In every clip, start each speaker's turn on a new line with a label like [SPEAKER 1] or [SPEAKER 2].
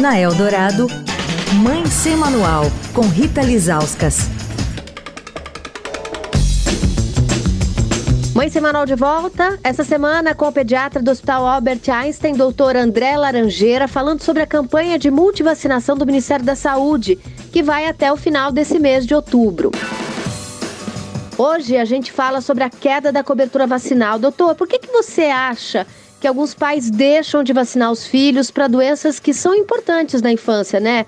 [SPEAKER 1] Na Eldorado, Mãe Sem Manual, com Rita Lizauskas.
[SPEAKER 2] Mãe Semanal de volta, essa semana com o pediatra do Hospital Albert Einstein, doutor André Laranjeira, falando sobre a campanha de multivacinação do Ministério da Saúde, que vai até o final desse mês de outubro. Hoje a gente fala sobre a queda da cobertura vacinal. Doutor, por que, que você acha que alguns pais deixam de vacinar os filhos para doenças que são importantes na infância, né?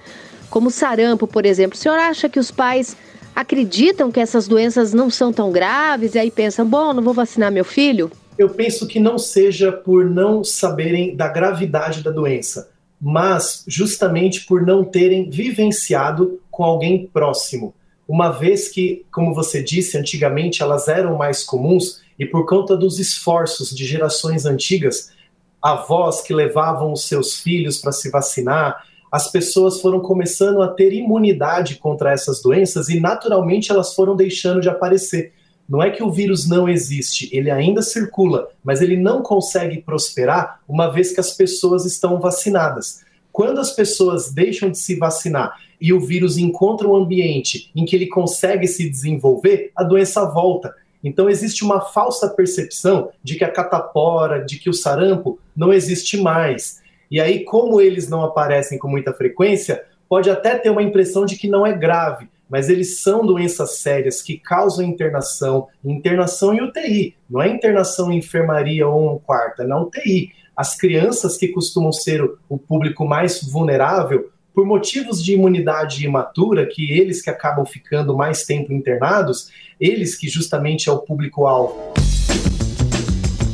[SPEAKER 2] Como sarampo, por exemplo. O senhor acha que os pais acreditam que essas doenças não são tão graves e aí pensam, bom, não vou vacinar meu filho?
[SPEAKER 3] Eu penso que não seja por não saberem da gravidade da doença, mas justamente por não terem vivenciado com alguém próximo. Uma vez que, como você disse, antigamente elas eram mais comuns e por conta dos esforços de gerações antigas, avós que levavam os seus filhos para se vacinar, as pessoas foram começando a ter imunidade contra essas doenças e naturalmente elas foram deixando de aparecer. Não é que o vírus não existe, ele ainda circula, mas ele não consegue prosperar uma vez que as pessoas estão vacinadas. Quando as pessoas deixam de se vacinar e o vírus encontra um ambiente em que ele consegue se desenvolver, a doença volta. Então existe uma falsa percepção de que a catapora, de que o sarampo não existe mais. E aí, como eles não aparecem com muita frequência, pode até ter uma impressão de que não é grave, mas eles são doenças sérias que causam internação, internação em UTI, não é internação em enfermaria ou um quarto, é na UTI. As crianças que costumam ser o público mais vulnerável, por motivos de imunidade imatura, que eles que acabam ficando mais tempo internados, eles que justamente é o público-alvo.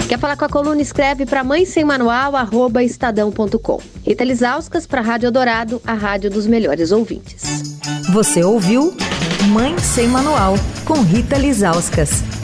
[SPEAKER 2] Quer falar com a coluna? Escreve para mãe sem manual, arroba estadão.com. Rita Lisauskas para Rádio Dourado, a rádio dos melhores ouvintes.
[SPEAKER 1] Você ouviu Mãe Sem Manual, com Rita Lisauskas.